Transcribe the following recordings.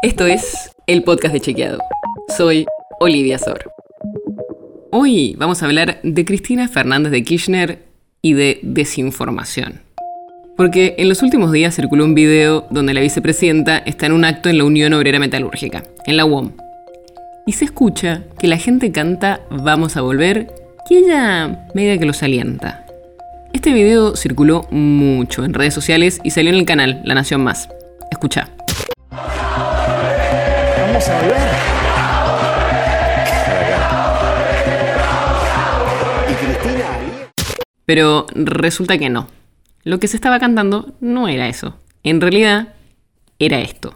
Esto es el podcast de Chequeado. Soy Olivia Sor. Hoy vamos a hablar de Cristina Fernández de Kirchner y de desinformación. Porque en los últimos días circuló un video donde la vicepresidenta está en un acto en la Unión Obrera Metalúrgica, en la UOM. Y se escucha que la gente canta Vamos a volver y ella media que los alienta. Este video circuló mucho en redes sociales y salió en el canal La Nación Más. Escucha. Vamos a volver. Y Cristina Pero resulta que no. Lo que se estaba cantando no era eso. En realidad, era esto.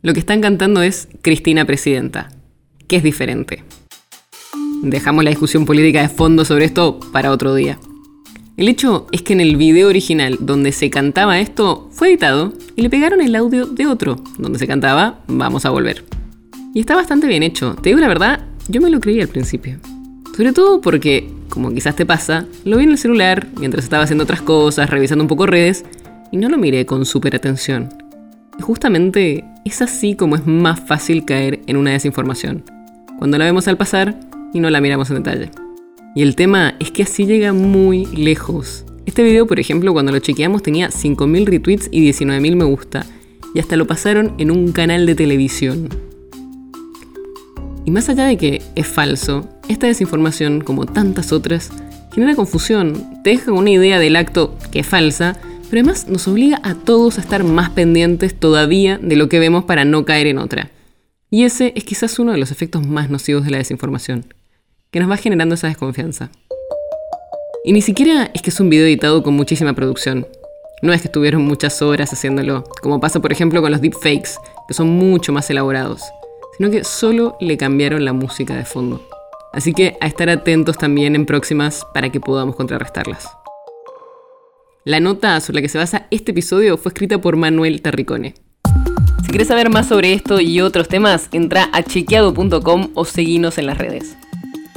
Lo que están cantando es Cristina Presidenta, que es diferente. Dejamos la discusión política de fondo sobre esto para otro día. El hecho es que en el video original donde se cantaba esto fue editado y le pegaron el audio de otro, donde se cantaba Vamos a volver. Y está bastante bien hecho. Te digo la verdad, yo me lo creí al principio. Sobre todo porque, como quizás te pasa, lo vi en el celular mientras estaba haciendo otras cosas, revisando un poco redes, y no lo miré con súper atención. Y justamente es así como es más fácil caer en una desinformación. Cuando la vemos al pasar y no la miramos en detalle. Y el tema es que así llega muy lejos. Este video, por ejemplo, cuando lo chequeamos tenía 5.000 retweets y 19.000 me gusta. Y hasta lo pasaron en un canal de televisión. Y más allá de que es falso, esta desinformación, como tantas otras, genera confusión, te deja una idea del acto que es falsa, pero además nos obliga a todos a estar más pendientes todavía de lo que vemos para no caer en otra. Y ese es quizás uno de los efectos más nocivos de la desinformación que nos va generando esa desconfianza. Y ni siquiera es que es un video editado con muchísima producción. No es que estuvieron muchas horas haciéndolo, como pasa por ejemplo con los deepfakes, que son mucho más elaborados, sino que solo le cambiaron la música de fondo. Así que a estar atentos también en próximas para que podamos contrarrestarlas. La nota sobre la que se basa este episodio fue escrita por Manuel Terricone. Si quieres saber más sobre esto y otros temas, entra a chequeado.com o seguinos en las redes.